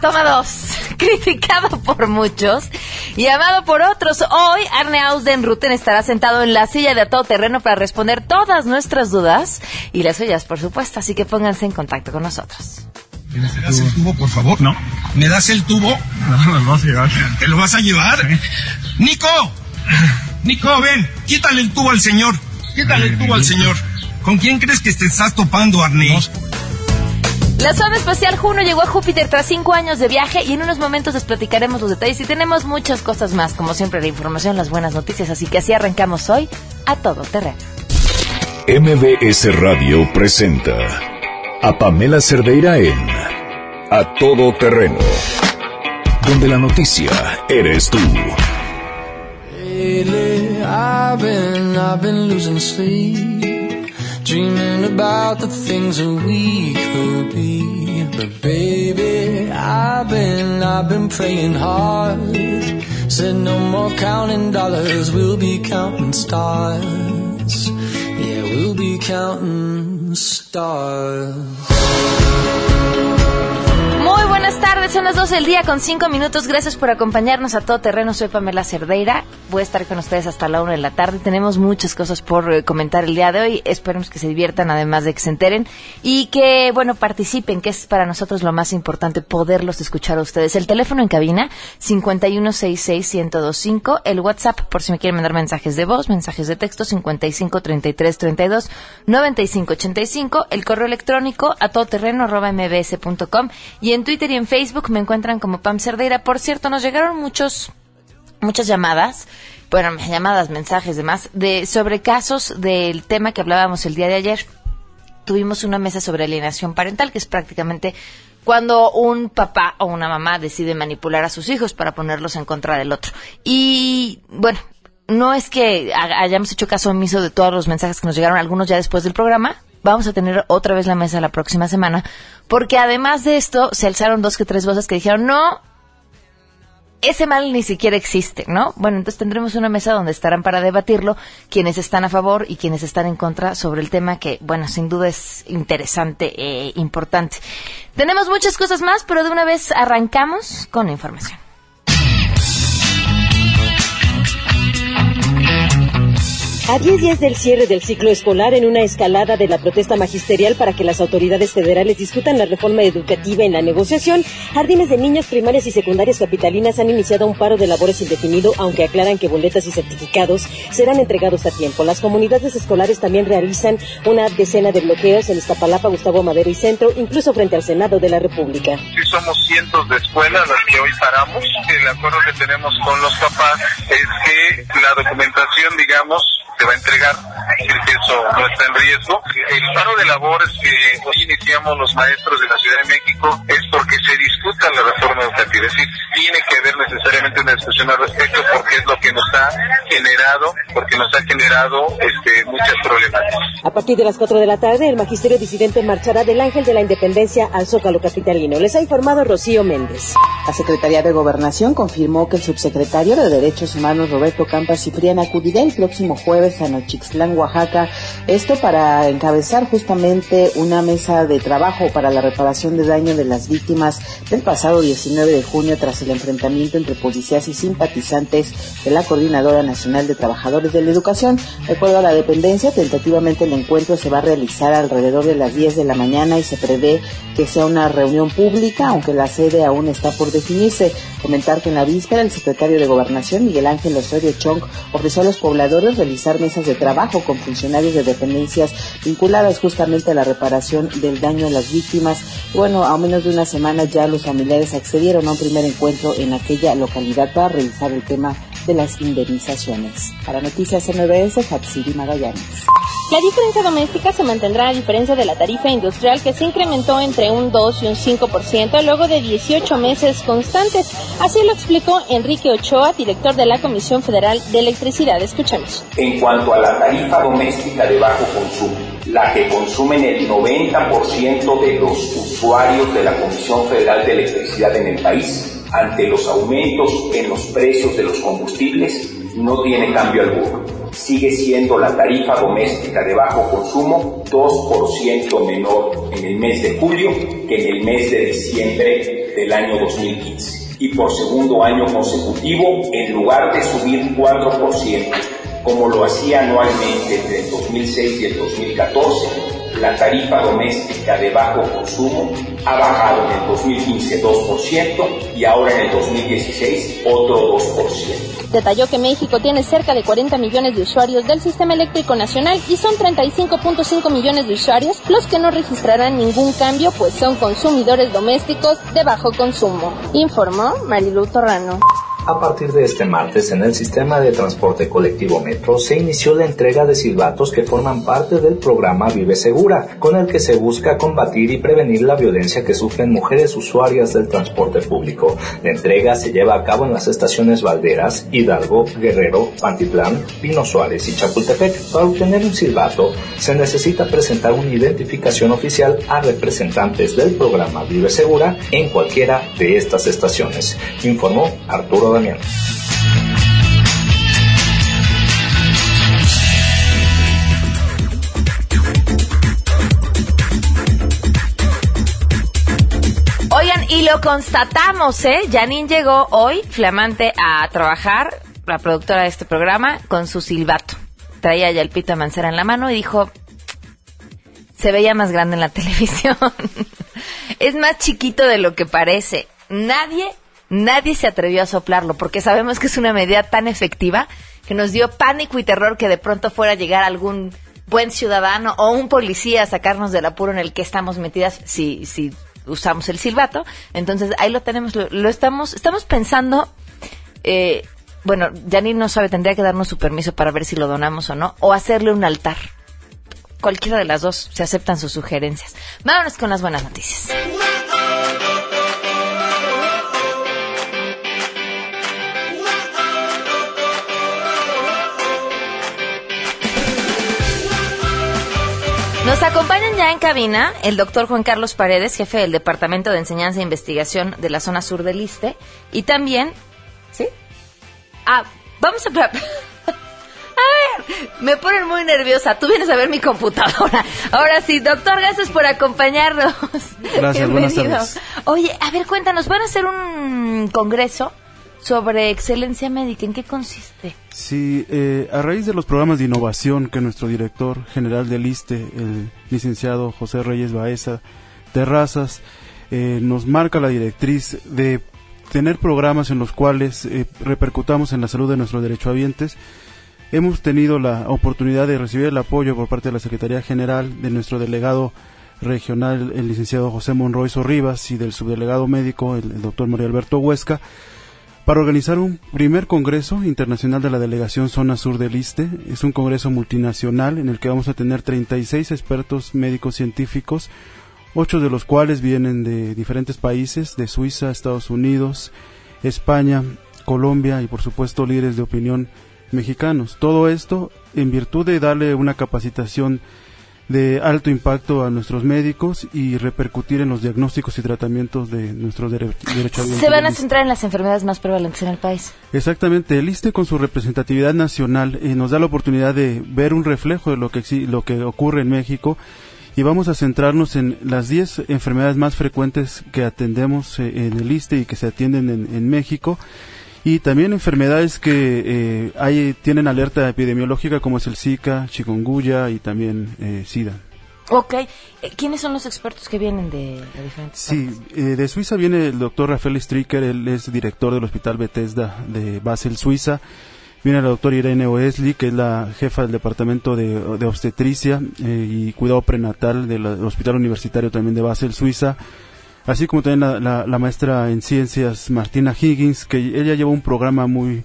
Toma dos. Criticado por muchos y amado por otros. Hoy Arne Ausden Ruten estará sentado en la silla de a todo terreno para responder todas nuestras dudas y las suyas, por supuesto. Así que pónganse en contacto con nosotros. ¿Me das el tubo, por favor? No. ¿Me das el tubo? No, lo vas a llevar. ¿Te lo vas a llevar? ¡Nico! Nico, ven, quítale el tubo al señor. Quítale el tubo al señor. ¿Con quién crees que te estás topando, Arne? La sonda espacial Juno llegó a Júpiter tras cinco años de viaje y en unos momentos les platicaremos los detalles y tenemos muchas cosas más, como siempre la información, las buenas noticias, así que así arrancamos hoy a todo terreno. MBS Radio presenta a Pamela Cerdeira en A Todo Terreno, donde la noticia eres tú. Lately, I've been, I've been losing sleep, dreaming about the things that we could be. But baby, I've been, I've been praying hard. Said no more counting dollars, we'll be counting stars. Yeah, we'll be counting stars. Muy buenas tardes, son las 12 del día con 5 minutos. Gracias por acompañarnos a todo terreno. Soy Pamela Cerdeira. Voy a estar con ustedes hasta la 1 de la tarde. Tenemos muchas cosas por eh, comentar el día de hoy. Esperemos que se diviertan, además de que se enteren y que, bueno, participen, que es para nosotros lo más importante, poderlos escuchar a ustedes. El teléfono en cabina, 5166125. El WhatsApp, por si me quieren mandar mensajes de voz, mensajes de texto, 5533329585. El correo electrónico a todoterreno arroba mbs.com. Y en Twitter y en Facebook me encuentran como Pam Cerdeira. Por cierto, nos llegaron muchos, muchas llamadas, bueno, llamadas, mensajes, demás, de, sobre casos del tema que hablábamos el día de ayer. Tuvimos una mesa sobre alienación parental, que es prácticamente cuando un papá o una mamá decide manipular a sus hijos para ponerlos en contra del otro. Y bueno, no es que ha- hayamos hecho caso omiso de todos los mensajes que nos llegaron, algunos ya después del programa. Vamos a tener otra vez la mesa la próxima semana, porque además de esto se alzaron dos que tres voces que dijeron, no, ese mal ni siquiera existe, ¿no? Bueno, entonces tendremos una mesa donde estarán para debatirlo quienes están a favor y quienes están en contra sobre el tema que, bueno, sin duda es interesante e importante. Tenemos muchas cosas más, pero de una vez arrancamos con la información. A 10 días del cierre del ciclo escolar, en una escalada de la protesta magisterial para que las autoridades federales discutan la reforma educativa en la negociación, jardines de niños primarias y secundarias capitalinas han iniciado un paro de labores indefinido, aunque aclaran que boletas y certificados serán entregados a tiempo. Las comunidades escolares también realizan una decena de bloqueos en Iztapalapa, Gustavo Madero y Centro, incluso frente al Senado de la República. Sí somos cientos de escuelas las que hoy paramos. El acuerdo que tenemos con los papás es que la documentación, digamos, se va a entregar, es que eso no está en riesgo. El paro de labores que hoy iniciamos los maestros de la Ciudad de México es porque se discuta la reforma educativa. Es decir, tiene que haber necesariamente una discusión al respecto porque es lo que nos ha generado, porque nos ha generado este, muchas problemáticas. A partir de las 4 de la tarde, el magisterio disidente marchará del Ángel de la Independencia al Zócalo Capitalino. Les ha informado Rocío Méndez. La Secretaría de Gobernación confirmó que el subsecretario de Derechos Humanos Roberto Campas Ciprián acudirá el próximo jueves a Nochixtlán, Oaxaca, esto para encabezar justamente una mesa de trabajo para la reparación de daño de las víctimas del pasado 19 de junio tras el enfrentamiento entre policías y simpatizantes de la Coordinadora Nacional de Trabajadores de la Educación. De acuerdo a la dependencia, tentativamente el encuentro se va a realizar alrededor de las 10 de la mañana y se prevé que sea una reunión pública, aunque la sede aún está por definirse. Comentar que en la víspera el secretario de Gobernación, Miguel Ángel Osorio Chong, ofreció a los pobladores realizar mesas de trabajo con funcionarios de dependencias vinculadas justamente a la reparación del daño a las víctimas. Bueno, a menos de una semana ya los familiares accedieron a un primer encuentro en aquella localidad para revisar el tema de las indemnizaciones. Para Noticias MBS, Hatsiri Magallanes. La diferencia doméstica se mantendrá a diferencia de la tarifa industrial que se incrementó entre un 2 y un 5% luego de 18 meses constantes. Así lo explicó Enrique Ochoa, director de la Comisión Federal de Electricidad. Escuchemos. En cuanto a la tarifa doméstica de bajo consumo, la que consumen el 90% de los usuarios de la Comisión Federal de Electricidad en el país, ante los aumentos en los precios de los combustibles, no tiene cambio alguno. sigue siendo la tarifa doméstica de bajo consumo 2% menor en el mes de julio que en el mes de diciembre del año 2015. Y por segundo año consecutivo, en lugar de subir 4%, como lo hacía anualmente entre el 2006 y el 2014, la tarifa doméstica de bajo consumo ha bajado en el 2015 2% y ahora en el 2016 otro 2%. Detalló que México tiene cerca de 40 millones de usuarios del sistema eléctrico nacional y son 35.5 millones de usuarios los que no registrarán ningún cambio pues son consumidores domésticos de bajo consumo, informó Marilu Torrano. A partir de este martes, en el sistema de transporte colectivo Metro se inició la entrega de silbatos que forman parte del programa Vive Segura, con el que se busca combatir y prevenir la violencia que sufren mujeres usuarias del transporte público. La entrega se lleva a cabo en las estaciones Valderas, Hidalgo, Guerrero, Pantitlán, Pino Suárez y Chapultepec. Para obtener un silbato, se necesita presentar una identificación oficial a representantes del programa Vive Segura en cualquiera de estas estaciones, informó Arturo Oigan, y lo constatamos, ¿eh? Janine llegó hoy, flamante, a trabajar, la productora de este programa, con su silbato. Traía ya el pito Mancera en la mano y dijo, se veía más grande en la televisión. es más chiquito de lo que parece. Nadie nadie se atrevió a soplarlo porque sabemos que es una medida tan efectiva que nos dio pánico y terror que de pronto fuera a llegar algún buen ciudadano o un policía a sacarnos del apuro en el que estamos metidas si, si usamos el silbato. Entonces ahí lo tenemos, lo, estamos, estamos pensando, eh, bueno, Janine no sabe, tendría que darnos su permiso para ver si lo donamos o no, o hacerle un altar. Cualquiera de las dos se aceptan sus sugerencias. Vámonos con las buenas noticias. Nos acompañan ya en cabina el doctor Juan Carlos Paredes, jefe del Departamento de Enseñanza e Investigación de la zona sur del ISTE, y también, ¿sí? Ah, vamos a... a ver, me ponen muy nerviosa. Tú vienes a ver mi computadora. Ahora sí, doctor, gracias por acompañarnos. Gracias, buenas tardes. Oye, a ver, cuéntanos, ¿van a hacer un congreso? Sobre excelencia médica. ¿En qué consiste? Sí, eh, a raíz de los programas de innovación que nuestro director general del ISTE, el licenciado José Reyes Baeza Terrazas, eh, nos marca la directriz de tener programas en los cuales eh, repercutamos en la salud de nuestros derechohabientes. Hemos tenido la oportunidad de recibir el apoyo por parte de la Secretaría General de nuestro delegado regional, el licenciado José Monroy Sorribas, y del subdelegado médico, el, el doctor María Alberto Huesca, para organizar un primer Congreso Internacional de la Delegación Zona Sur del ISTE. Es un congreso multinacional en el que vamos a tener 36 expertos médicos científicos, ocho de los cuales vienen de diferentes países, de Suiza, Estados Unidos, España, Colombia y por supuesto líderes de opinión mexicanos. Todo esto en virtud de darle una capacitación de alto impacto a nuestros médicos y repercutir en los diagnósticos y tratamientos de nuestros derechos. Se van a centrar en las enfermedades más prevalentes en el país. Exactamente, el ISTE con su representatividad nacional eh, nos da la oportunidad de ver un reflejo de lo que, lo que ocurre en México y vamos a centrarnos en las 10 enfermedades más frecuentes que atendemos eh, en el ISTE y que se atienden en, en México y también enfermedades que eh, hay, tienen alerta epidemiológica como es el Zika, chikungunya y también eh, SIDA. Ok. Eh, ¿Quiénes son los expertos que vienen de, diferentes Sí, de Suiza viene el doctor Rafael Stricker, él es director del Hospital Bethesda de Basel, Suiza. Viene la doctora Irene Oesley, que es la jefa del Departamento de, Obstetricia y Cuidado Prenatal del Hospital Universitario también de Basel, Suiza así como también la, maestra en ciencias Martina Higgins, que ella lleva un programa muy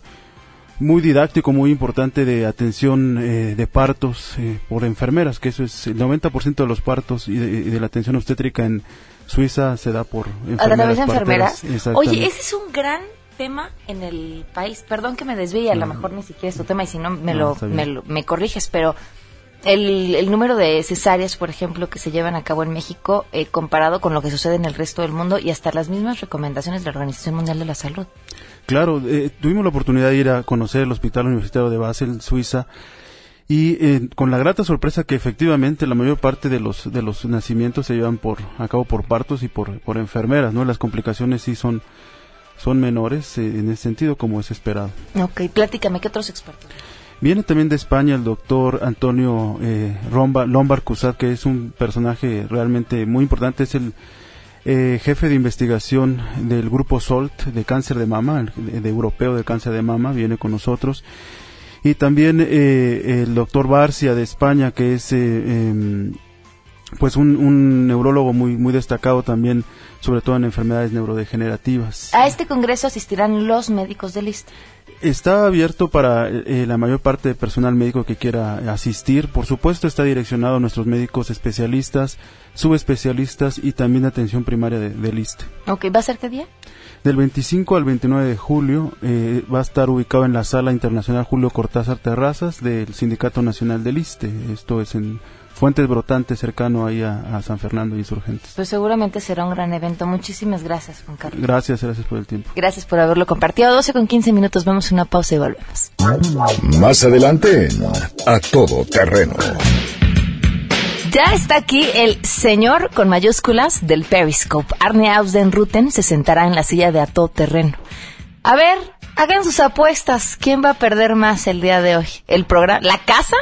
muy didáctico, muy importante de atención eh, de partos eh, por enfermeras, que eso es el 90% de los partos y de, la atención obstétrica en Suiza se da por enfermeras. ¿A enfermeras? Oye, ese es un gran tema en el país. Perdón que me desvíe, a lo mejor ni siquiera es tu tema y si no me, lo, me, me corriges, pero el, el número de cesáreas, por ejemplo, que se llevan a cabo en México eh, comparado con lo que sucede en el resto del mundo y hasta las mismas recomendaciones de la Organización Mundial de la Salud. Claro, eh, tuvimos la oportunidad de ir a conocer el Hospital Universitario de Basel, Suiza, y eh, con la grata sorpresa que efectivamente la mayor parte de los de los nacimientos se llevan por a cabo por partos y por, por enfermeras, ¿no? Las complicaciones sí son son menores eh, en ese sentido como es esperado. Ok, pláticame, ¿qué otros expertos? Viene también de España el doctor Antonio eh, Romba, Lombard Cusat, que es un personaje realmente muy importante, es el eh, jefe de investigación del grupo SOLT de cáncer de mama, el- de, europeo de cáncer de mama, viene con nosotros. Y también eh, el doctor Barcia de España, que es eh, em, pues un, un neurólogo muy, muy destacado también, sobre todo en enfermedades neurodegenerativas. A este congreso asistirán los médicos de lista. Está abierto para eh, la mayor parte de personal médico que quiera asistir. Por supuesto, está direccionado a nuestros médicos especialistas, subespecialistas y también de atención primaria de, del ISTE. Ok, ¿va a ser qué día? Del 25 al 29 de julio eh, va a estar ubicado en la Sala Internacional Julio Cortázar Terrazas del Sindicato Nacional del ISTE. Esto es en Fuentes Brotantes, cercano ahí a, a San Fernando Insurgentes. Pues seguramente será un gran evento. Muchísimas gracias, Juan Carlos. Gracias, gracias por el tiempo. Gracias por haberlo compartido. 12 con 15 minutos, vamos a una pausa y volvemos. Más adelante en A Todo Terreno. Ya está aquí el señor con mayúsculas del Periscope. Arne Ausden-Ruten se sentará en la silla de a todo terreno. A ver, hagan sus apuestas. ¿Quién va a perder más el día de hoy? ¿El programa, la casa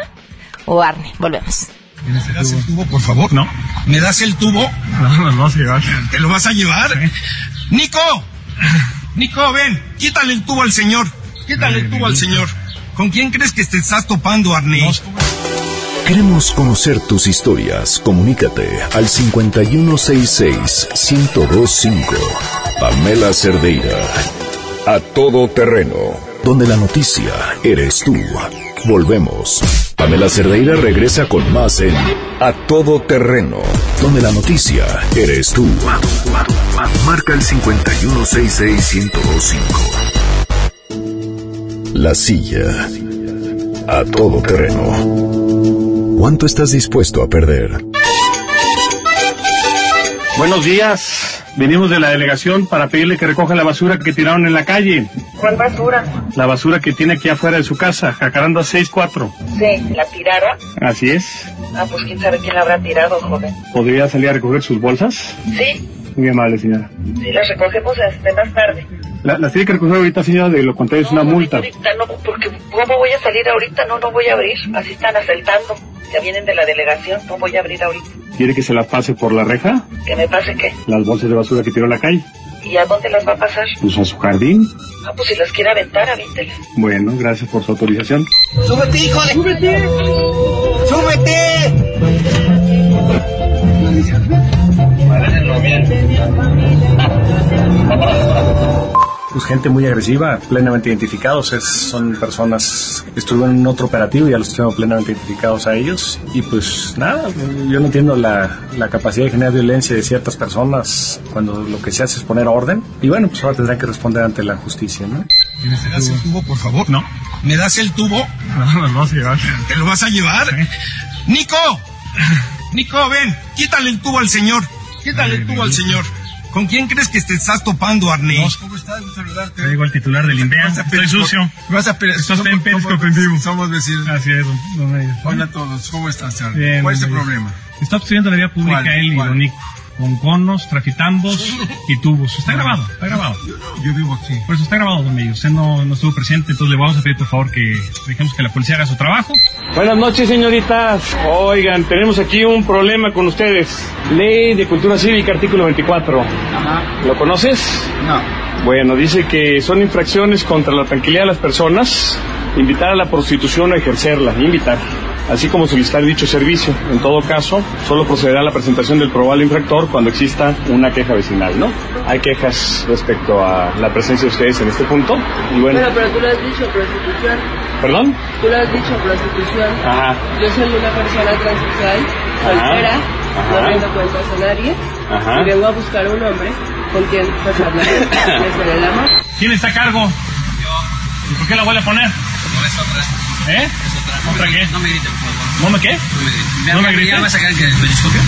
o Arne? Volvemos. ¿Me das el tubo, por favor? No. ¿Me das el tubo? No, no, no, se llevar. ¿Te lo vas a llevar? ¡Nico! Nico, ven, quítale el tubo al señor. Quítale el tubo al señor. ¿Con quién crees que te estás topando, Arne? Queremos conocer tus historias. Comunícate al 5166-1025. Pamela Cerdeira. A todo terreno. Donde la noticia eres tú. Volvemos. Pamela Cerdeira regresa con más en A todo terreno. Donde la noticia eres tú. Marca el 5166-1025. La silla. A todo terreno. ¿Cuánto estás dispuesto a perder? Buenos días. Venimos de la delegación para pedirle que recoja la basura que tiraron en la calle. ¿Cuál basura? La basura que tiene aquí afuera de su casa, Jacaranda 64. Sí, ¿la tiraron? Así es. Ah, pues quién sabe quién la habrá tirado, joven. ¿Podría salir a recoger sus bolsas? Sí, Muy amable, señora. sí, las recogemos hasta más tarde. La, las tiene que recoger ahorita, señora, de lo contrario es una multa. Ahorita no, porque ¿cómo voy a salir ahorita? No, no voy a abrir. Así están asaltando. Ya vienen de la delegación, no voy a abrir ahorita. ¿Quiere que se las pase por la reja? ¿Que me pase qué? Las bolsas de basura que tiró en la calle. ¿Y a dónde las va a pasar? Pues a su jardín. Ah, pues si las quiere aventar, avíntelas. Bueno, gracias por su autorización. ¡Súbete, hijo de... ¡Súbete! ¡Súbete! Pues gente muy agresiva, plenamente identificados, es- son personas que estuvieron en otro operativo, ya los tenemos plenamente identificados a ellos. Y pues nada, yo no entiendo la, la capacidad de generar violencia de ciertas personas cuando lo que se hace es poner orden. Y bueno, pues ahora tendrán que responder ante la justicia, ¿no? ¿Me das el tubo, por favor? No. ¿Me das el tubo? No, no, no, se llevar. ¿Te lo vas a llevar? ¡Nico! Nico, ven, quítale el tubo al señor. Quítale el tubo al señor. ¿Con quién crees que te estás topando, Arne? ¿Cómo estás? Gusto saludarte. Traigo al titular del INVEA. Estoy sucio. Vas a Estás en Periscope en vivo. Somos vecinos. Así es, don. Hola a todos, ¿cómo estás? Bien, ¿Cuál es el bien. problema? Está obstruyendo la vía pública él y ¿Cuál? Con conos, trafitambos y tubos. Está grabado, está grabado. Yo vivo aquí. Por eso está grabado, don Mello. Usted no, no estuvo presente, entonces le vamos a pedir por favor que dejemos que la policía haga su trabajo. Buenas noches, señoritas. Oigan, tenemos aquí un problema con ustedes. Ley de Cultura Cívica, artículo 24. ¿Lo conoces? No. Bueno, dice que son infracciones contra la tranquilidad de las personas, invitar a la prostitución o ejercerla, invitar, así como solicitar dicho servicio. En todo caso, solo procederá a la presentación del probable infractor cuando exista una queja vecinal, ¿no? Hay quejas respecto a la presencia de ustedes en este punto. Y bueno, pero tú lo has dicho, prostitución. ¿perdón? Tú lo has dicho, prostitución. Ajá. Yo soy una persona transexual, soltera, Ajá. no rindo cuentas a nadie. Ajá. Y vengo a buscar un hombre con quien pues hablar de hacer el amor. ¿Quién está a cargo? ¿Y por qué la vuelve a poner? No es otra. ¿Eh? Es otra. ¿Otra qué? No me griten. ¿No me qué? ¿No me grité? ¿Ya vas a sacar el periscopio?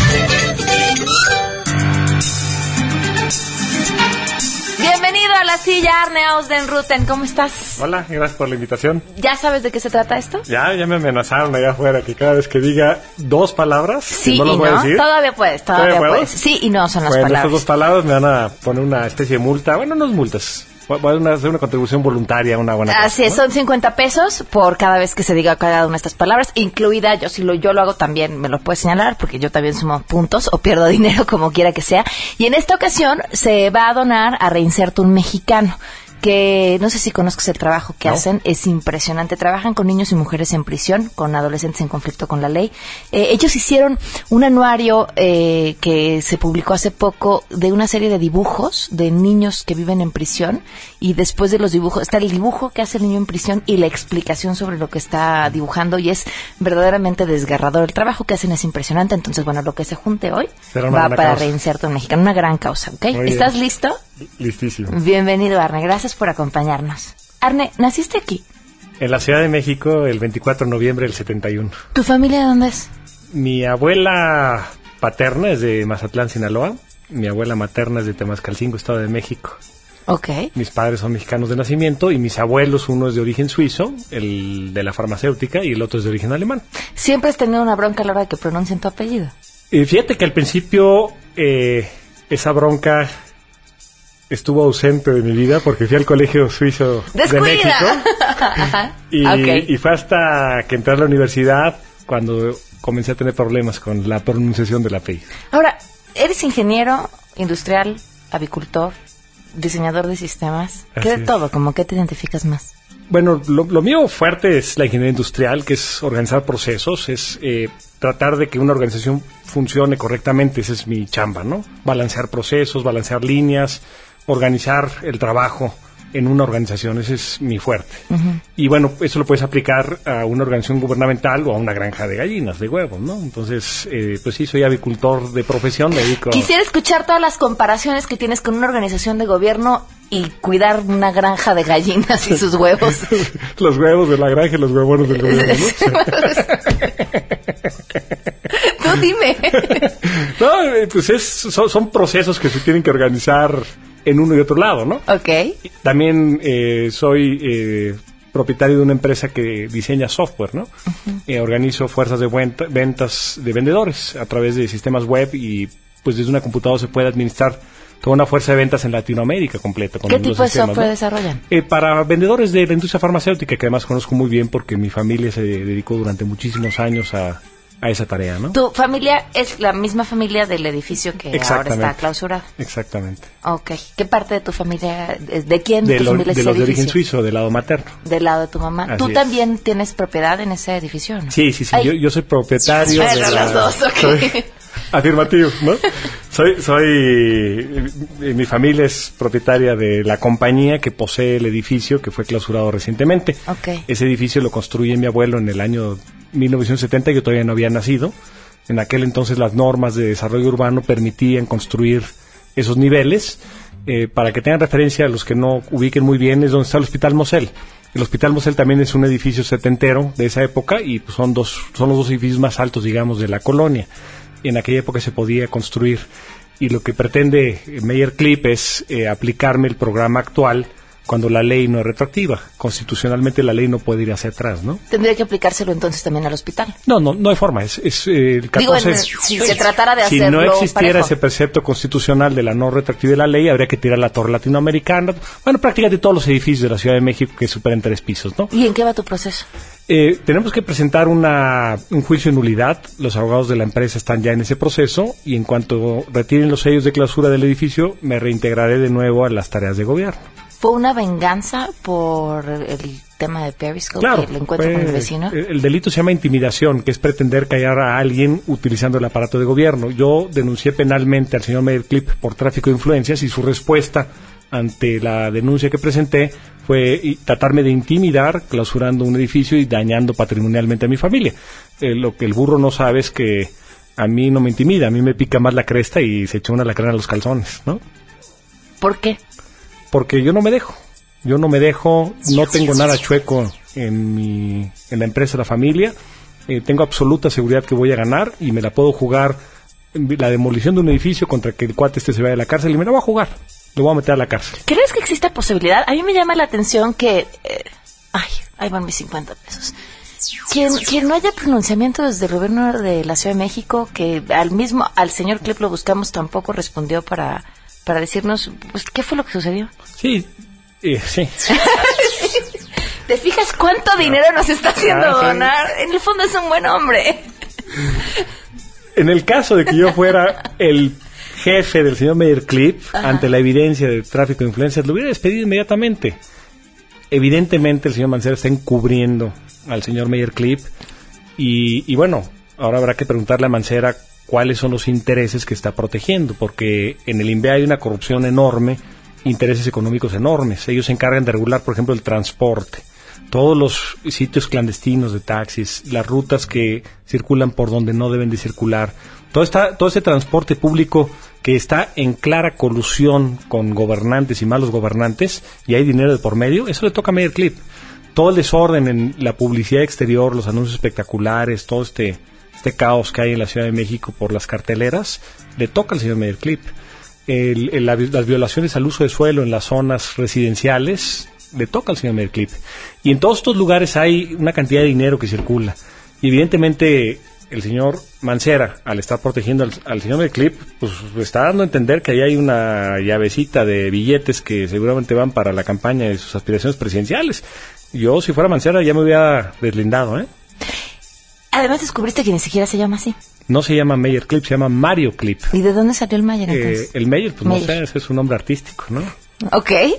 Bienvenido a la silla, Arne Ausdenruten. ¿Cómo estás? Hola, gracias por la invitación. ¿Ya sabes de qué se trata esto? Ya, ya me amenazaron allá afuera que cada vez que diga dos palabras, Sí no y las voy a no. decir. Todavía puedes, todavía puedes. Sí y no son las bueno, estas palabras. dos palabras me van a poner una especie de multa. Bueno, no es multas. Voy a hacer una contribución voluntaria una buena Así es, ¿no? son 50 pesos por cada vez que se diga cada una de estas palabras, incluida, yo si lo, yo lo hago también, me lo puedes señalar, porque yo también sumo puntos o pierdo dinero, como quiera que sea. Y en esta ocasión se va a donar a Reinserto un mexicano que no sé si conozcas el trabajo que No. hacen, es impresionante. Trabajan con niños y mujeres en prisión, con adolescentes en conflicto con la ley. Eh, ellos hicieron un anuario eh, que se publicó hace poco de una serie de dibujos de niños que viven en prisión y después de los dibujos está el dibujo que hace el niño en prisión y la explicación sobre lo que está dibujando y es verdaderamente desgarrador. El trabajo que hacen es impresionante, entonces bueno, lo que se junte hoy Será va para causa. Reinserto en Mexicano, una gran causa, ¿ok? ¿Estás listo? Listísimo. Bienvenido, Arne. Gracias por acompañarnos. Arne, ¿naciste aquí? En la Ciudad de México, el 24 de noviembre del 71. ¿Tu familia de dónde es? Mi abuela paterna es de Mazatlán, Sinaloa. Mi abuela materna es de Temascalcingo, Estado de México. Ok. Mis padres son mexicanos de nacimiento y mis abuelos, uno es de origen suizo, el de la farmacéutica, y el otro es de origen alemán. Siempre has tenido una bronca a la hora de que pronuncien tu apellido. Y fíjate que al principio eh, esa bronca estuvo ausente de mi vida porque fui al colegio suizo de México. ¡Descuida! Y, fue hasta que entré a la universidad cuando comencé a tener problemas con la pronunciación del apellido. Ahora, eres ingeniero industrial, avicultor, diseñador de sistemas. Así ¿Qué de es. todo? ¿Cómo que te identificas más? Bueno, lo, lo mío fuerte es la ingeniería industrial, que es organizar procesos, es eh, tratar de que una organización funcione correctamente, esa es mi chamba, ¿no? Balancear procesos, balancear líneas, organizar el trabajo en una organización, ese es mi fuerte. Y bueno, eso lo puedes aplicar a una organización gubernamental o a una granja de gallinas, de huevos, ¿no? Entonces, eh, pues sí, soy avicultor de profesión, me dedico... Quisiera escuchar todas las comparaciones que tienes con una organización de gobierno y cuidar una granja de gallinas y sus huevos. los huevos de la granja y los huevones del gobierno, ¿no? Tú dime. No, eh, pues es, son, son procesos que se tienen que organizar en uno y otro lado, ¿no? Ok. También eh, soy eh, propietario de una empresa que diseña software, ¿no? Eh, organizo fuerzas de ventas de vendedores a través de sistemas web y pues desde una computadora se puede administrar toda una fuerza de ventas en Latinoamérica completa. con ¿Qué tipo de software ¿no? desarrollan? Eh, para vendedores de la industria farmacéutica, que además conozco muy bien porque mi familia se dedicó durante muchísimos años a, a esa tarea, ¿no? Tu familia es la misma familia del edificio que ahora está clausurado. Exactamente. Ok. ¿Qué parte de tu familia, de quién De, tu lo- familia es ese los de origen suizo, del lado materno. Del lado de tu mamá. Así ¿Tú es. también tienes propiedad en ese edificio no? Sí, sí, sí. Yo, yo soy propietario. Bueno, de la- los dos, soy- afirmativo, ¿no? Soy, soy, eh, mi familia es propietaria de la compañía que posee el edificio que fue clausurado recientemente. Ok. Ese edificio lo construye mi abuelo en el año 1970, yo todavía no había nacido. En aquel entonces las normas de desarrollo urbano permitían construir esos niveles. Eh, para que tengan referencia a los que no ubiquen muy bien, es donde está el Hospital Mosel. El Hospital Mosel también es un edificio setentero de esa época y pues, son, dos, son los dos edificios más altos, digamos, de la colonia. En aquella época se podía construir. Y lo que pretende Meyer Clip es eh, aplicarme el programa actual cuando la ley no es retroactiva. Constitucionalmente la ley no puede ir hacia atrás, ¿no? Tendría que aplicárselo entonces también al hospital. No, no, no hay forma. Es, es, eh, el Digo, 14 en- si se tratara de si hacerlo no existiera parejo. ese precepto constitucional de la no retroactividad de la ley, habría que tirar la torre latinoamericana. Bueno, prácticamente todos los edificios de la Ciudad de México que superan tres pisos, ¿no? ¿Y en qué va tu proceso? Eh, tenemos que presentar una, un juicio de nulidad. Los abogados de la empresa están ya en ese proceso y en cuanto retiren los sellos de clausura del edificio, me reintegraré de nuevo a las tareas de gobierno. ¿Fue una venganza por el tema de Periscope, Claro, el encuentro con el vecino? El, el delito se llama intimidación, que es pretender callar a alguien utilizando el aparato de gobierno. Yo denuncié penalmente al señor Clip por tráfico de influencias y su respuesta ante la denuncia que presenté fue tratarme de intimidar, clausurando un edificio y dañando patrimonialmente a mi familia. Eh, lo que el burro no sabe es que a mí no me intimida, a mí me pica más la cresta y se echó una lacrana a los calzones, ¿no? ¿Por qué? Porque yo no me dejo. Yo no me dejo, no tengo nada chueco en mi en la empresa, la familia. eh, tengo absoluta seguridad que voy a ganar y me la puedo jugar en la demolición de un edificio contra que el cuate este se vaya a la cárcel y me la voy a jugar. Lo voy a meter a la cárcel. ¿Crees que existe posibilidad? A mí me llama la atención que... eh, ay, ahí van mis 50 pesos. Que, que no haya pronunciamiento desde el gobierno de la Ciudad de México, que al mismo, al señor Clip lo buscamos, tampoco respondió para, para decirnos, pues, ¿qué fue lo que sucedió? Sí, eh, sí. ¿Te fijas cuánto dinero nos está haciendo Ah, sí. donar? En el fondo es un buen hombre. En el caso de que yo fuera el jefe del señor Mayer Clip, Ajá. ante la evidencia de tráfico de influencias, lo hubiera despedido inmediatamente. Evidentemente el señor Mancera está encubriendo al señor Mayer Clip y, y bueno, ahora habrá que preguntarle a Mancera cuáles son los intereses que está protegiendo, porque en el INVE hay una corrupción enorme, intereses económicos enormes. Ellos se encargan de regular, por ejemplo, el transporte todos los sitios clandestinos de taxis, las rutas que circulan por donde no deben de circular, todo, esta, todo transporte público que está en clara colusión con gobernantes y malos gobernantes y hay dinero de por medio, eso le toca a Meyer Clip. Todo el desorden en la publicidad exterior, los anuncios espectaculares, todo este, este caos que hay en la Ciudad de México por las carteleras, le toca al señor Meyer Clip. El- el- la- las violaciones al uso de suelo en las zonas residenciales, le toca al señor Meyer Clip. Y en todos estos lugares hay una cantidad de dinero que circula. Y evidentemente el señor Mancera, al estar protegiendo al, al señor Meyer Clip, pues está dando a entender que ahí hay una llavecita de billetes que seguramente van para la campaña de sus aspiraciones presidenciales. Yo, si fuera Mancera, ya me hubiera deslindado, ¿eh? Además descubriste que ni siquiera se llama así. No se llama Meyer Clip, se llama Mario Clip. ¿Y de dónde salió el Mayer Eh, entonces? el Meyer, pues Meyer. no sé, ese es su nombre artístico, ¿no? Ok. Eh,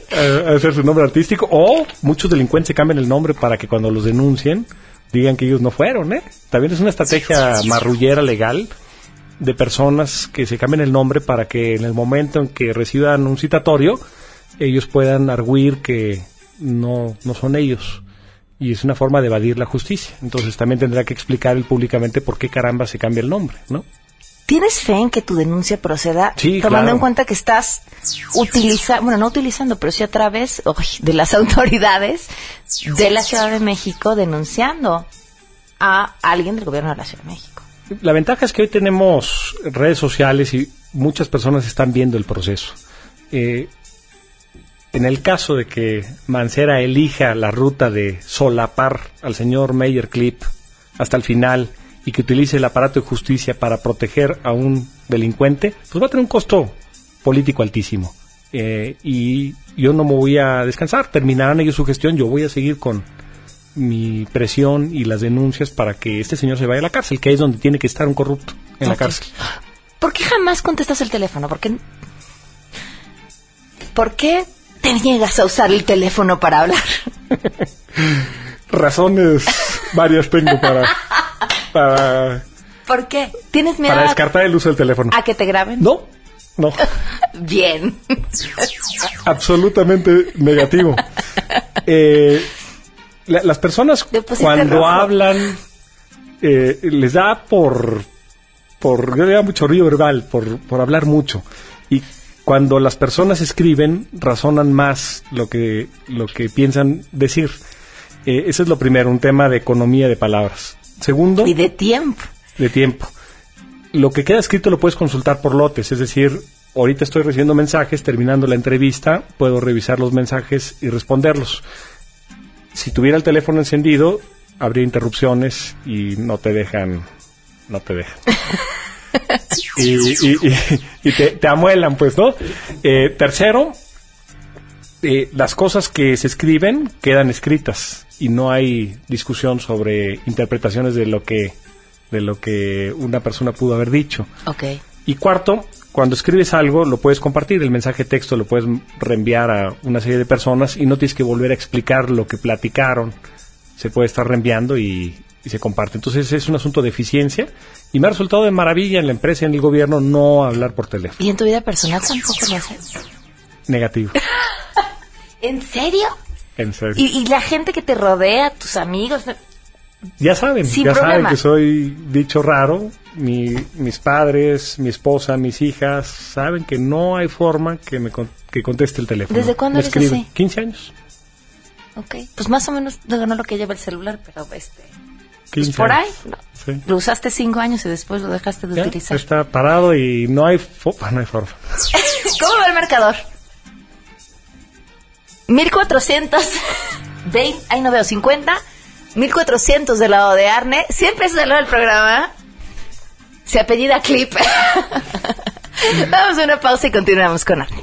ese es su nombre artístico. O muchos delincuentes se cambian el nombre para que cuando los denuncien digan que ellos no fueron, ¿eh? También es una estrategia marrullera legal de personas que se cambien el nombre para que en el momento en que reciban un citatorio ellos puedan arguir que no, no son ellos. Y es una forma de evadir la justicia. Entonces también tendrá que explicar él públicamente por qué caramba se cambia el nombre, ¿no? ¿Tienes fe en que tu denuncia proceda Sí, tomando claro. en cuenta que estás utilizando, bueno, no utilizando, pero sí a través uy, de las autoridades de la Ciudad de México denunciando a alguien del gobierno de la Ciudad de México? La ventaja es que hoy tenemos redes sociales y muchas personas están viendo el proceso. Eh, en el caso de que Mancera elija la ruta de solapar al señor Meyer Clip hasta el final y que utilice el aparato de justicia para proteger a un delincuente, pues va a tener un costo político altísimo. Eh, y yo no me voy a descansar. Terminarán ellos su gestión, yo voy a seguir con mi presión y las denuncias para que este señor se vaya a la cárcel, que es donde tiene que estar un corrupto, en la cárcel. ¿Por qué jamás contestas el teléfono? ¿Por qué, ¿Por qué te niegas a usar el teléfono para hablar? Razones varias tengo para, para, ¿Por qué? ¿Tienes miedo para descartar el uso del teléfono. a que te graben? No, no, Bien. absolutamente negativo. Eh, la- las personas cuando rojo. hablan eh, les da por, por yo le da mucho río verbal, por, por hablar mucho. Y cuando las personas escriben, razonan más lo que, lo que piensan decir. Eh, eso es lo primero, un tema de economía de palabras. Segundo, Y de tiempo. de tiempo. Lo que queda escrito lo puedes consultar por lotes, es decir, ahorita estoy recibiendo mensajes, terminando la entrevista, puedo revisar los mensajes y responderlos. Si tuviera el teléfono encendido, habría interrupciones y no te dejan, no te dejan. y y- y- y te, te amuelan, pues, ¿no? Eh, tercero, eh, las cosas que se escriben quedan escritas y no hay discusión sobre interpretaciones de lo que de lo que una persona pudo haber dicho. Y cuarto, cuando escribes algo lo puedes compartir, el mensaje texto lo puedes reenviar a una serie de personas y no tienes que volver a explicar lo que platicaron. Se puede estar reenviando y, y se comparte. Entonces es un asunto de eficiencia y me ha resultado de maravilla en la empresa y en el gobierno no hablar por teléfono. ¿Y en tu vida personal tampoco lo haces? Negativo. ¿En serio? En serio. ¿Y, y la gente que te rodea, tus amigos? Ya saben, Sin ya saben que soy dicho raro. Mi- mis padres, mi esposa, mis hijas saben que no hay forma que me con- que conteste el teléfono. ¿Desde cuándo Me eres escriben. así? 15 años. Ok. Pues más o menos, no lo que lleva el celular, pero este... Pues 15 por ahí. años. ¿no? Sí. Lo usaste cinco años y después lo dejaste de Ya, utilizar. Está parado y no hay, no hay forma. ¿Cómo va el marcador? 1420, ahí no veo, 50, 1400 del lado de Arne, siempre es del lado del programa. Se apellida Clip. Vamos a una pausa y continuamos con Arne.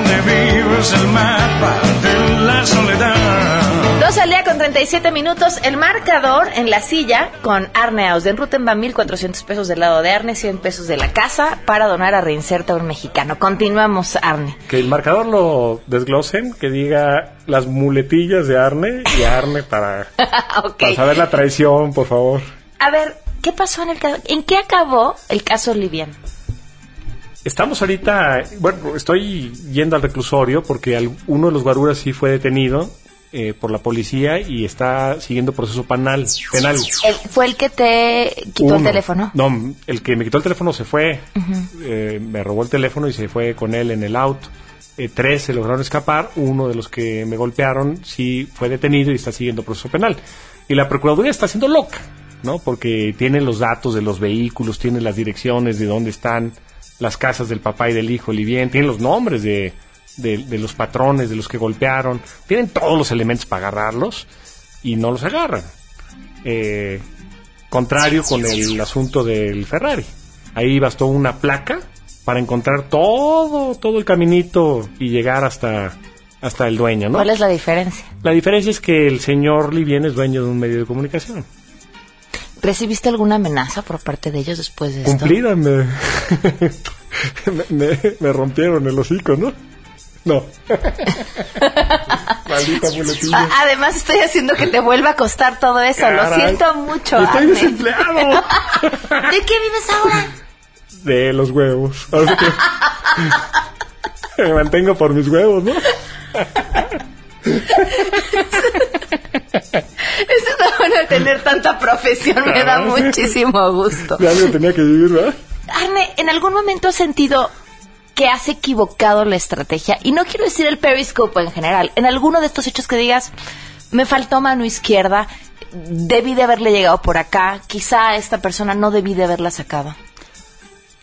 el mapa de la soledad. Dos al día con 37 minutos. El marcador en la silla con Arne Ausdenruten va 1.400 pesos del lado de Arne, 100 pesos de la casa para donar a Reinserta a un mexicano. Continuamos, Arne. Que el marcador lo desglosen, que diga las muletillas de Arne y Arne para, para saber la traición, por favor. A ver, ¿qué pasó en el caso? ¿En qué acabó el caso Livian? Estamos ahorita, bueno, estoy yendo al reclusorio porque al- uno de los guaruras sí fue detenido eh, por la policía y está siguiendo proceso penal. penal. ¿Fue el que te quitó el teléfono? No, el que me quitó el teléfono se fue. Eh, me robó el teléfono y se fue con él en el auto. Eh, tres se lograron escapar. Uno de los que me golpearon sí fue detenido y está siguiendo proceso penal. Y la Procuraduría está haciendo loca, ¿no? Porque tiene los datos de los vehículos, tiene las direcciones de dónde están las casas del papá y del hijo, Livien, tiene los nombres de, de, de los patrones, de los que golpearon, tienen todos los elementos para agarrarlos y no los agarran. Eh, contrario con el asunto del Ferrari. Ahí bastó una placa para encontrar todo, todo el caminito y llegar hasta, hasta el dueño, ¿no? ¿Cuál es la diferencia? La diferencia es que el señor Livien es dueño de un medio de comunicación. ¿Recibiste alguna amenaza por parte de ellos después de esto? Cumplida, me, me, me- rompieron el hocico, ¿no? No. Maldita muletilla. Además estoy haciendo que te vuelva a costar todo eso. Lo Caray. siento mucho. Estoy Arne. desempleado. ¿De qué vives ahora? De los huevos. Ahora sí que me mantengo por mis huevos, ¿no? Eso es bueno de tener tanta profesión. Me da muchísimo gusto. De algo tenía que vivir, ¿verdad? Arne, ¿en algún momento has sentido que has equivocado la estrategia? Y no quiero decir el periscope en general. En alguno de estos hechos que digas, me faltó mano izquierda, debí de haberle llegado por acá, quizá a esta persona no debí de haberla sacado.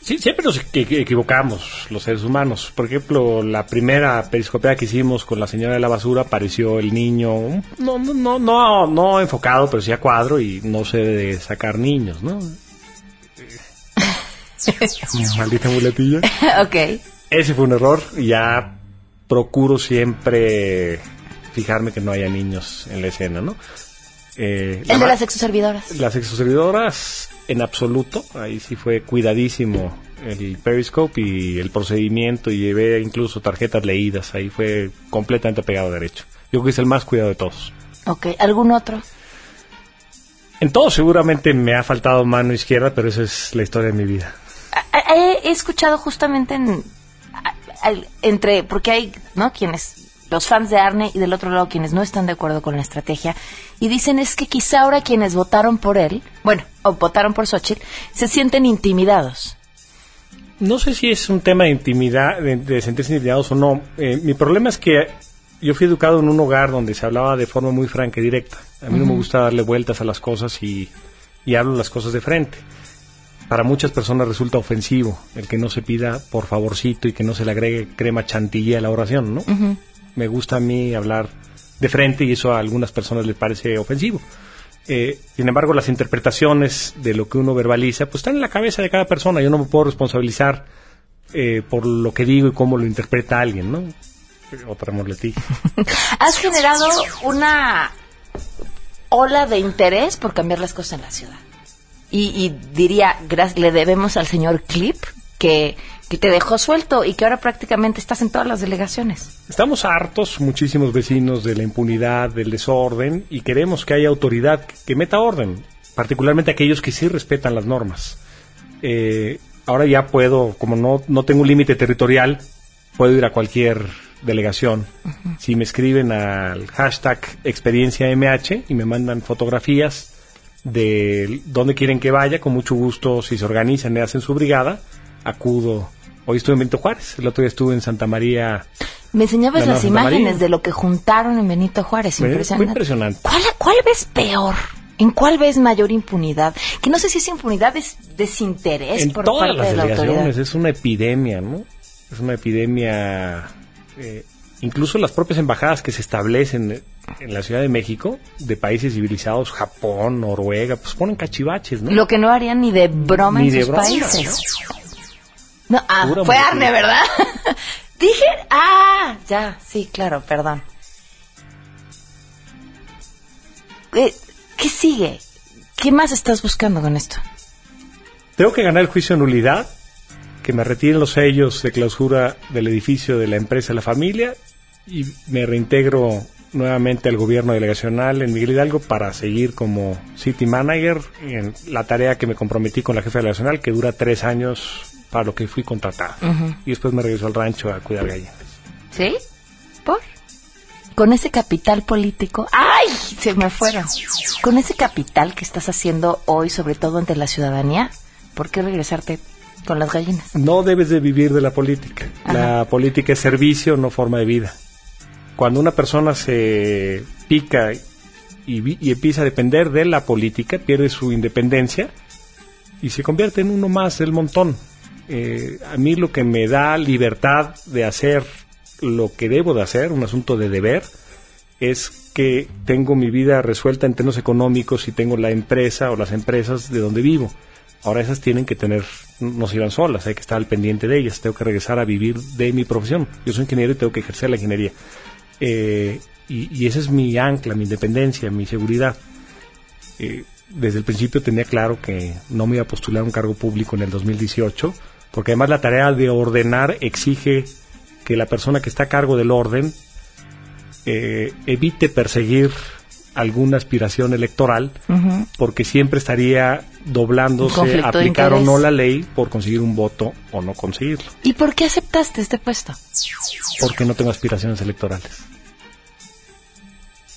Sí, siempre nos equi- equivocamos los seres humanos. Por ejemplo, la primera periscopía que hicimos con la señora de la basura apareció el niño, no, no, no, no, no enfocado, pero sí a cuadro y no se debe de sacar niños, ¿no? Maldita muletilla. ok. Ese fue un error ya procuro siempre fijarme que no haya niños en la escena, ¿no? Eh, la El de las exoservidoras. las exoservidoras, en absoluto, ahí sí fue cuidadísimo el Periscope y el procedimiento y llevé incluso tarjetas leídas, ahí fue completamente pegado derecho. Yo creo que es el más cuidado de todos. Ok, ¿algún otro? En todo seguramente me ha faltado mano izquierda, pero esa es la historia de mi vida. A- He, he escuchado justamente en, entre, porque hay, ¿no? Quienes, los fans de Arne y del otro lado quienes no están de acuerdo con la estrategia y dicen es que quizá ahora quienes votaron por él, bueno, o votaron por Xochitl, se sienten intimidados. No sé si es un tema de intimidad, de, de sentirse intimidados o no. Eh, mi problema es que yo fui educado en un hogar donde se hablaba de forma muy franca y directa. A mí no me gusta darle vueltas a las cosas y, y hablo las cosas de frente. Para muchas personas resulta ofensivo el que no se pida por favorcito y que no se le agregue crema chantilly a la oración, ¿no? Me gusta a mí hablar de frente y eso a algunas personas les parece ofensivo. Eh, sin embargo, las interpretaciones de lo que uno verbaliza, pues están en la cabeza de cada persona. Yo no me puedo responsabilizar eh, por lo que digo y cómo lo interpreta alguien, ¿no? Otra muletilla. Has generado una ola de interés por cambiar las cosas en la ciudad. Y, y diría, le debemos al señor Clip que, que te dejó suelto y que ahora prácticamente estás en todas las delegaciones. Estamos hartos, muchísimos vecinos, de la impunidad, del desorden y queremos que haya autoridad que meta orden. particularmente aquellos que sí respetan las normas. Eh, ahora ya puedo, como no, no tengo un límite territorial, puedo ir a cualquier delegación. Si me escriben al hashtag experiencia MH y me mandan fotografías de dónde quieren que vaya, con mucho gusto, si se organizan y hacen su brigada, acudo. Hoy estuve en Benito Juárez, el otro día estuve en Santa María. Me enseñabas las Santa María. imágenes de lo que juntaron en Benito Juárez. Impresionante. ¿Cuál, ¿Cuál ves peor? ¿En cuál ves mayor impunidad? Que no sé si es impunidad, es desinterés en por todas parte las de la delegaciones autoridad. es una epidemia, ¿no? Es una epidemia. eh, incluso las propias embajadas que se establecen en la Ciudad de México, de países civilizados, Japón, Noruega, pues ponen cachivaches, ¿no? Lo que no harían ni de broma Ni en sus broma. países. No, ah, Pura fue. Arne, ¿verdad? Dije, ah, ya, sí, claro, perdón. Eh, ¿Qué sigue? ¿Qué más estás buscando con esto? Tengo que ganar el juicio de nulidad, que me retiren los sellos de clausura del edificio de la empresa La Familia y me reintegro nuevamente al gobierno delegacional en Miguel Hidalgo para seguir como City Manager en la tarea que me comprometí con la jefa delegacional, que dura tres años para lo que fui contratado. Ujú. Y después me regreso al rancho a cuidar gallinas. ¿Sí? ¿Por? Con ese capital político. ¡Ay! Se me fueron. Con ese capital que estás haciendo hoy, sobre todo ante la ciudadanía, ¿por qué regresarte con las gallinas? No debes de vivir de la política. La política es servicio, no forma de vida. Cuando una persona se pica y empieza a depender de la política, pierde su independencia y se convierte en uno más del montón. Eh, a mí lo que me da libertad de hacer lo que debo de hacer, un asunto de deber, es que tengo mi vida resuelta en términos económicos y tengo la empresa o las empresas de donde vivo. Ahora esas tienen que tener, no se iban solas, hay que estar al pendiente de ellas, tengo que regresar a vivir de mi profesión. Yo soy ingeniero y tengo que ejercer la ingeniería. Eh, y, y esa es mi ancla, mi independencia, mi seguridad. Eh, desde el principio tenía claro que no me iba a postular a un cargo público en el 2018, porque además la tarea de ordenar exige que la persona que está a cargo del orden eh, evite perseguir alguna aspiración electoral, porque siempre estaría doblándose aplicar o no la ley por conseguir un voto o no conseguirlo, ¿Y por qué aceptaste este puesto? porque no tengo aspiraciones electorales.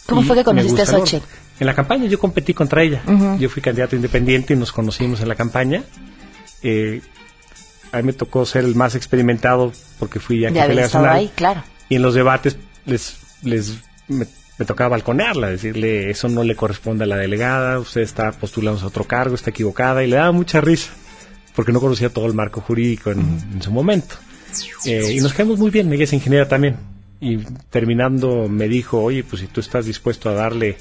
¿Cómo Y fue que conociste a. Xochitl? En la campaña yo competí contra ella. Yo fui candidato independiente y nos conocimos en la campaña. Eh, a mí me tocó ser el más experimentado porque fui había estado delegacional. ahí, claro. Y en los debates les, les me, me tocaba balconearla, decirle eso no le corresponde a la delegada, usted está postulándose a otro cargo, está equivocada, y le daba mucha risa, porque no conocía todo el marco jurídico en, en su momento. Eh, y nos quedamos muy bien, ella es ingeniera también. Y terminando me dijo, oye, pues si tú estás dispuesto a darle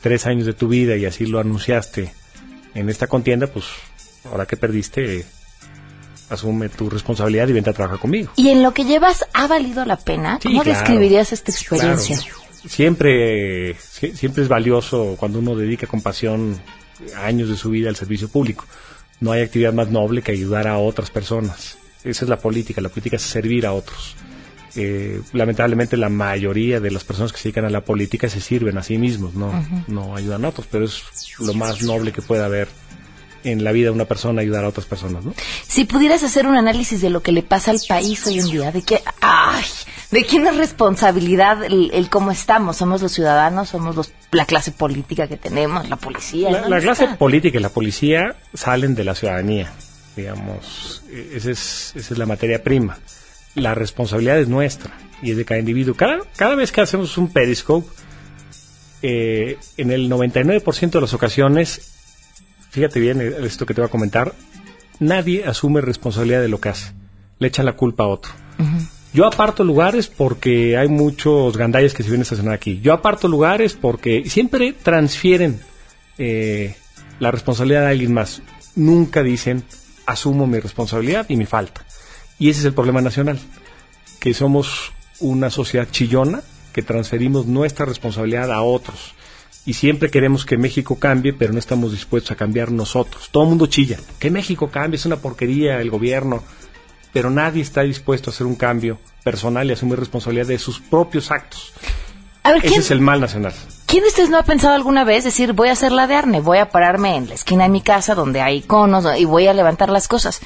tres años de tu vida y así lo anunciaste en esta contienda, pues ahora que perdiste, asume tu responsabilidad y vente a trabajar conmigo. ¿Y en lo que llevas ha valido la pena? Sí, ¿Cómo claro. describirías esta experiencia? Claro. Siempre, sie- siempre es valioso cuando uno dedica con pasión años de su vida al servicio público. No hay actividad más noble que ayudar a otras personas. Esa es la política. La política es servir a otros. Eh, lamentablemente la mayoría de las personas que se dedican a la política se sirven a sí mismos, no, no ayudan a otros, pero es lo más noble que puede haber en la vida de una persona ayudar a otras personas, ¿no? Si pudieras hacer un análisis de lo que le pasa al país hoy en día, de que, ay, de quién es responsabilidad el, el cómo estamos, somos los ciudadanos, somos los, la clase política que tenemos, la policía. La, ¿no? la ¿Dónde clase política y la policía salen de la ciudadanía, digamos, eh, esa es, esa es la materia prima. La responsabilidad es nuestra y es de cada individuo. Cada, cada vez que hacemos un periscope, eh, en el 99% de las ocasiones, fíjate bien eh, esto que te voy a comentar, nadie asume responsabilidad de lo que hace. Le echan la culpa a otro. Yo aparto lugares porque hay muchos gandalles que se vienen a estacionar aquí. Yo aparto lugares porque siempre transfieren eh, la responsabilidad a alguien más. Nunca dicen, asumo mi responsabilidad y mi falta. Y ese es el problema nacional, que somos una sociedad chillona, que transferimos nuestra responsabilidad a otros. Y siempre queremos que México cambie, pero no estamos dispuestos a cambiar nosotros. Todo el mundo chilla. Que México cambie, es una porquería el gobierno. Pero nadie está dispuesto a hacer un cambio personal y asumir responsabilidad de sus propios actos. A ver, Ese ¿quién, es el mal nacional. ¿Quién de ustedes no ha pensado alguna vez decir, voy a hacer la de Arne, voy a pararme en la esquina de mi casa donde hay conos y voy a levantar las cosas?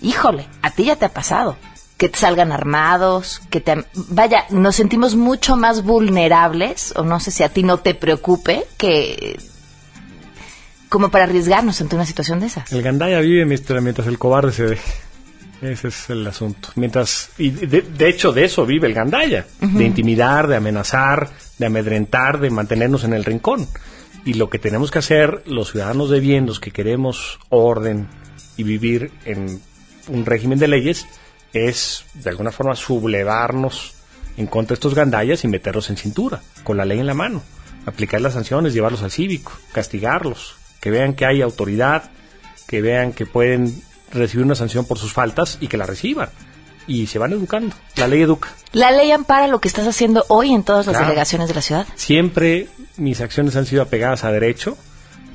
Híjole, a ti ya te ha pasado. Que te salgan armados, que te... Vaya, nos sentimos mucho más vulnerables, o no sé si a ti no te preocupe, que como para arriesgarnos ante una situación de esas. El gandaya vive mientras, el cobarde se deje. Ese es el asunto. Mientras, y de, de hecho de eso vive el gandaya, de intimidar, de amenazar, de amedrentar, de mantenernos en el rincón. Y lo que tenemos que hacer los ciudadanos de bien, los que queremos orden y vivir en un régimen de leyes, es de alguna forma sublevarnos en contra de estos gandayas y meterlos en cintura, con la ley en la mano, aplicar las sanciones, llevarlos al cívico, castigarlos, que vean que hay autoridad, que vean que pueden recibir una sanción por sus faltas y que la reciban. Y se van educando. La ley educa. La ley ampara lo que estás haciendo hoy en todas las Claro. delegaciones de la ciudad. Siempre mis acciones han sido apegadas a derecho.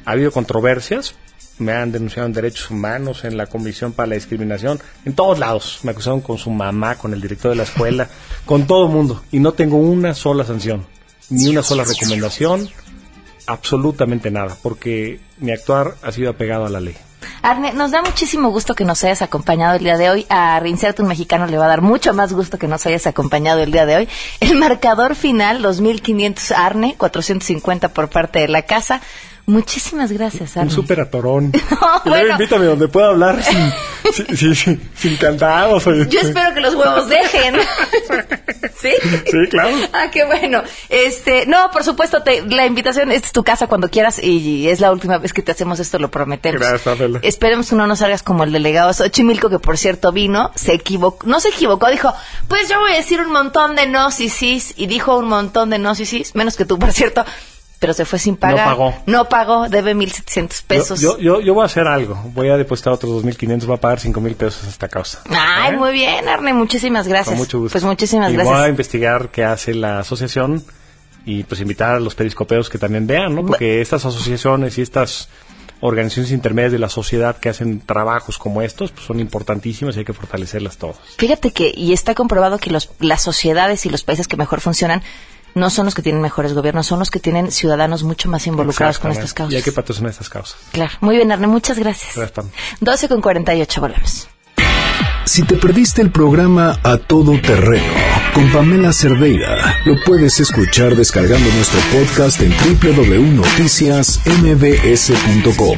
Ha habido controversias. Me han denunciado en derechos humanos, en la Comisión para la Discriminación, en todos lados. Me acusaron con su mamá, con el director de la escuela, con todo el mundo. Y no tengo una sola sanción, ni una sola recomendación, absolutamente nada, porque mi actuar ha sido apegado a la ley. Arne, nos da muchísimo gusto que nos hayas acompañado el día de hoy. A Reinserto un Mexicano le va a dar mucho más gusto que nos hayas acompañado el día de hoy. El marcador final, 2.500 Arne, 450 por parte de la casa. Muchísimas gracias, Un Arne. súper atorón. luego bueno. invítame donde pueda hablar sin, sin, sin- sin- oye. Yo espero que los huevos dejen. ¿Sí? Sí, claro. Ah, qué bueno. Este, no, por supuesto, te- la invitación esta es tu casa cuando quieras y es la última vez que te hacemos esto, lo prometemos. Gracias, Pamela. Esperemos que no nos salgas como el delegado Xochimilco, que por cierto vino, se equivocó, no se equivocó, dijo, pues yo voy a decir un montón de no y sís, y dijo un montón de no y sís, menos que tú, por cierto, pero se fue sin pagar. pagó. No pagó, debe 1.700 pesos. Yo, yo, yo voy a hacer algo. Voy a depositar otros 2.500, voy a pagar 5.000 pesos a esta causa. Ay, ¿Eh? muy bien, Arne, muchísimas gracias. Con mucho gusto. Pues muchísimas y gracias. voy a investigar qué hace la asociación y pues invitar a los periscopeos que también vean, ¿no? Porque estas asociaciones y estas organizaciones intermedias de la sociedad que hacen trabajos como estos pues son importantísimas y hay que fortalecerlas todas. Fíjate que, y está comprobado que los, las sociedades y los países que mejor funcionan no son los que tienen mejores gobiernos, son los que tienen ciudadanos mucho más involucrados con estas causas. Y hay que patrocinar estas causas. Claro. Muy bien, Arne, muchas gracias. Gracias, Pam. 12 con 48, volvemos. Si te perdiste el programa A Todo Terreno con Pamela Cerdeira, lo puedes escuchar descargando nuestro podcast en www.noticiasmbs.com.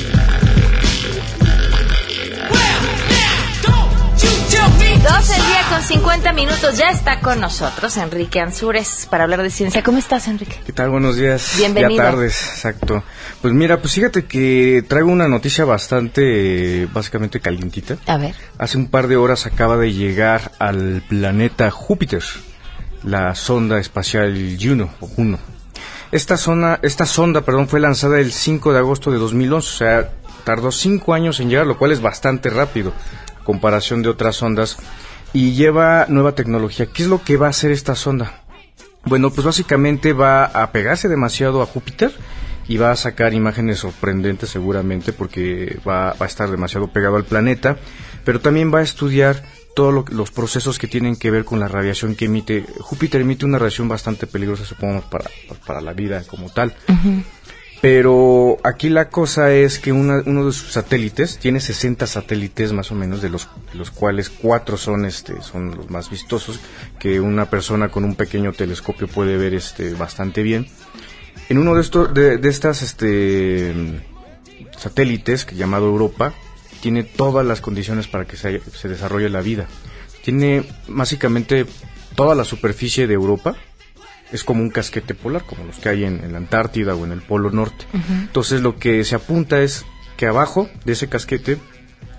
Con 50 minutos. Ya está con nosotros Enrique Ansures para hablar de ciencia. ¿Cómo estás, Enrique? ¿Qué tal? Buenos días. Bienvenido. Ya tardes, exacto. Pues mira, pues fíjate que traigo una noticia bastante, básicamente calientita. A ver. Hace un par de horas acaba de llegar al planeta Júpiter, la sonda espacial Juno, o Juno. Esta, zona, esta sonda perdón, fue lanzada el 5 de agosto de 2011, o sea, tardó cinco años en llegar, lo cual es bastante rápido a comparación de otras sondas. Y lleva nueva tecnología. ¿Qué es lo que va a hacer esta sonda? Bueno, pues básicamente va a pegarse demasiado a Júpiter y va a sacar imágenes sorprendentes seguramente porque va, va a estar demasiado pegado al planeta, pero también va a estudiar todos los procesos que tienen que ver con la radiación que emite. Júpiter emite una radiación bastante peligrosa, supongo, para, para la vida como tal. Pero aquí la cosa es que una- uno de sus satélites tiene 60 satélites más o menos, de los, los cuales cuatro son, este, son los más vistosos, que una persona con un pequeño telescopio puede ver este, bastante bien. En uno de, estos de, de estas este, satélites, que llamado Europa, tiene todas las condiciones para que se, se desarrolle la vida. Tiene básicamente toda la superficie de Europa, es como un casquete polar, como los que hay en, en la Antártida o en el Polo Norte. Entonces lo que se apunta es que abajo de ese casquete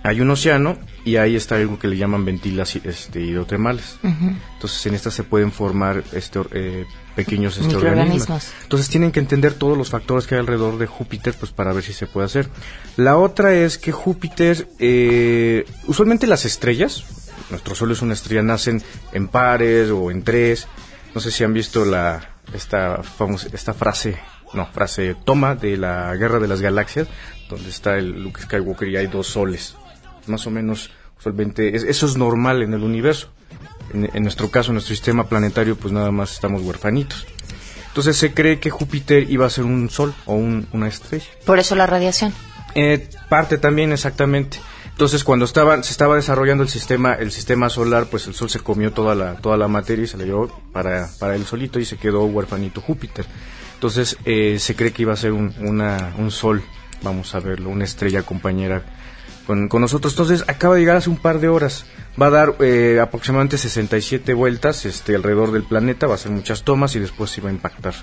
hay un océano y ahí está algo que le llaman ventilas este, hidrotermales. Entonces en estas se pueden formar este, eh, pequeños este, organismos. Entonces tienen que entender todos los factores que hay alrededor de Júpiter pues para ver si se puede hacer. La otra es que Júpiter, eh, usualmente las estrellas, nuestro Sol es una estrella, nacen en pares o en tres. No sé si han visto la esta famosa, esta frase, no, frase toma de la Guerra de las Galaxias, donde está el Luke Skywalker y hay dos soles. Más o menos, usualmente, es- eso es normal en el universo. En, en nuestro caso, en nuestro sistema planetario, pues nada más estamos huerfanitos. Entonces se cree que Júpiter iba a ser un sol o un- una estrella. Por eso la radiación. Eh, parte también exactamente. Entonces cuando estaba, se estaba desarrollando el sistema, el sistema solar, pues el sol se comió toda la, toda la materia y se la llevó para, para él solito y se quedó huerfanito Júpiter. Entonces eh, se cree que iba a ser un, una- un sol, vamos a verlo, una estrella compañera con, con nosotros. Entonces acaba de llegar hace un par de horas. Va a dar eh, aproximadamente 67 vueltas este, alrededor del planeta, va a hacer muchas tomas y después se va a impactar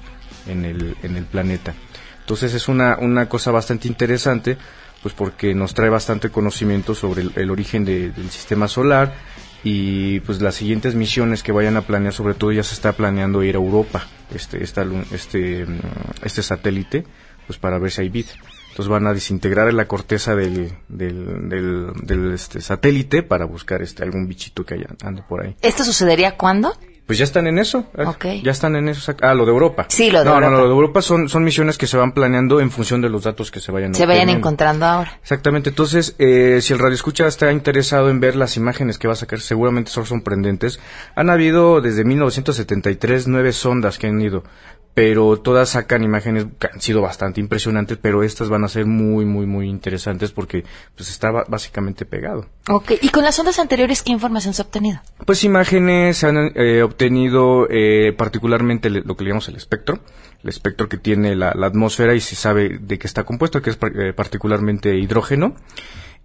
en el, en el planeta. Entonces es una, una cosa bastante interesante, pues porque nos trae bastante conocimiento sobre el, origen de- del sistema solar y pues las siguientes misiones que vayan a planear, sobre todo ya se está planeando ir a Europa, este, esta este, mm, este satélite, pues para ver si hay vida. Entonces van a desintegrar la corteza del, del, del, del, este, satélite para buscar este algún bichito que haya, ande por ahí. ¿Esto sucedería cuándo? Pues ya están en eso. eh, Ok. Ya están en eso. Ah, lo de Europa. Sí, lo de no, Europa. No, no, lo de Europa son, son misiones que se van planeando en función de los datos que se vayan Se vayan encontrando ahora. Exactamente. Entonces, eh, si el radio escucha está interesado en ver las imágenes que va a sacar, seguramente son sorprendentes. Han habido desde 1973 nueve sondas que han ido, pero todas sacan imágenes que han sido bastante impresionantes, pero estas van a ser muy, muy, muy interesantes porque pues está básicamente pegado. Ok. ¿Y con las ondas anteriores qué información se ha obtenido? Pues imágenes se han eh, obtenido eh, particularmente lo que le llamamos el espectro, el espectro que tiene la, la atmósfera y se sabe de qué está compuesto, que es eh, particularmente hidrógeno.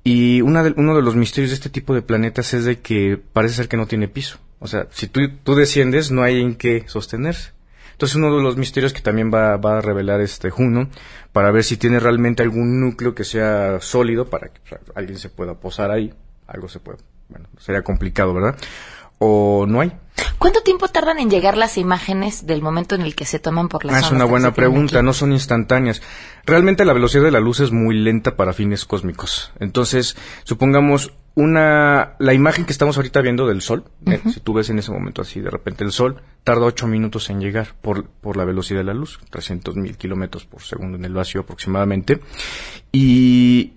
Y una de- uno de los misterios de este tipo de planetas es de que parece ser que no tiene piso. O sea, si tú, tú desciendes, no hay en qué sostenerse. Entonces uno de los misterios que también va, va a revelar este Juno para ver si tiene realmente algún núcleo que sea sólido para que o sea, alguien se pueda posar ahí. Algo se puede, bueno, sería complicado, ¿verdad? O no hay. ¿Cuánto tiempo tardan en llegar las imágenes del momento en el que se toman por las Ah, es una buena pregunta, no son instantáneas. Realmente la velocidad de la luz es muy lenta para fines cósmicos. Entonces, supongamos una la imagen que estamos ahorita viendo del sol, eh, si tú ves en ese momento así de repente el sol, tarda ocho minutos en llegar por, por la velocidad de la luz, 300 mil kilómetros por segundo en el vacío aproximadamente. Y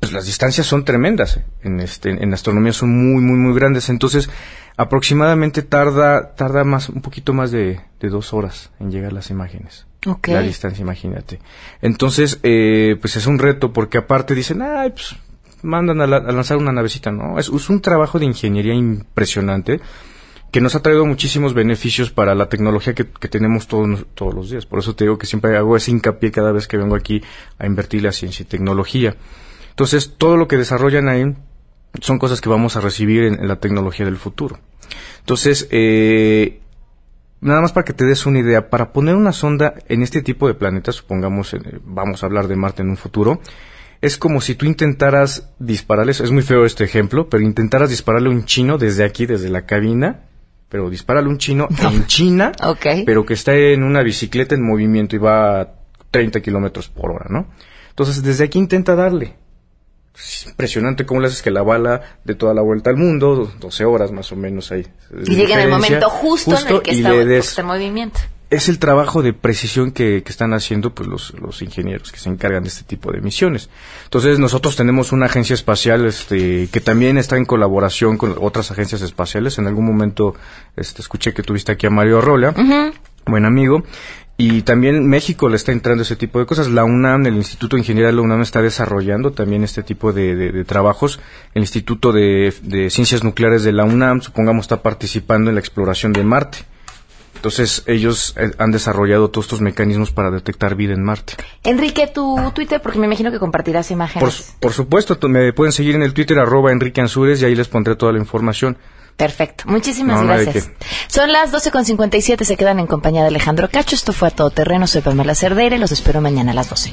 pues las distancias son tremendas eh, en este en astronomía son muy muy muy grandes. Entonces aproximadamente tarda tarda más un poquito más de, de dos horas en llegar las imágenes. La distancia imagínate. Entonces eh, pues es un reto porque aparte dicen ay pues mandan a, la- a lanzar una navecita no es, un trabajo de ingeniería impresionante que nos ha traído muchísimos beneficios para la tecnología que, tenemos todos, todos los días. Por eso te digo que siempre hago ese hincapié cada vez que vengo aquí a invertir la ciencia y tecnología. Entonces, todo lo que desarrollan ahí son cosas que vamos a recibir en, en la tecnología del futuro. Entonces, eh, nada más para que te des una idea, para poner una sonda en este tipo de planetas, supongamos, eh, vamos a hablar de Marte en un futuro, es como si tú intentaras dispararles, es muy feo este ejemplo, pero intentaras dispararle a un chino desde aquí, desde la cabina, pero dispararle a un chino en China, pero que está en una bicicleta en movimiento y va a 30 kilómetros por hora, ¿no? Entonces, desde aquí intenta darle. Es impresionante cómo le haces que la bala de toda la vuelta al mundo, do- 12 horas más o menos ahí. Y llega en el momento justo, en el que está en movimiento. Es el trabajo de precisión que, que están haciendo pues los, los ingenieros que se encargan de este tipo de misiones. Entonces nosotros tenemos una agencia espacial este, que también está en colaboración con otras agencias espaciales. En algún momento este, escuché que tuviste aquí a Mario Rolla, buen amigo. Y también México le está entrando ese tipo de cosas. La UNAM, el Instituto de Ingeniería de la UNAM está desarrollando también este tipo de, de- de trabajos. El Instituto de, de Ciencias Nucleares de la UNAM, supongamos, está participando en la exploración de Marte. Entonces ellos eh, han desarrollado todos estos mecanismos para detectar vida en Marte. Enrique, tu Twitter, porque me imagino que compartirás Por, imágenes. por supuesto, tú- me pueden seguir en el Twitter arroba Enrique Ansures y ahí les pondré toda la información. Perfecto. Muchísimas No, gracias. Son las 12.57, se quedan en compañía de Alejandro Cacho. Esto fue a todo terreno. Soy Pamela Cerdeira y los espero mañana a las 12.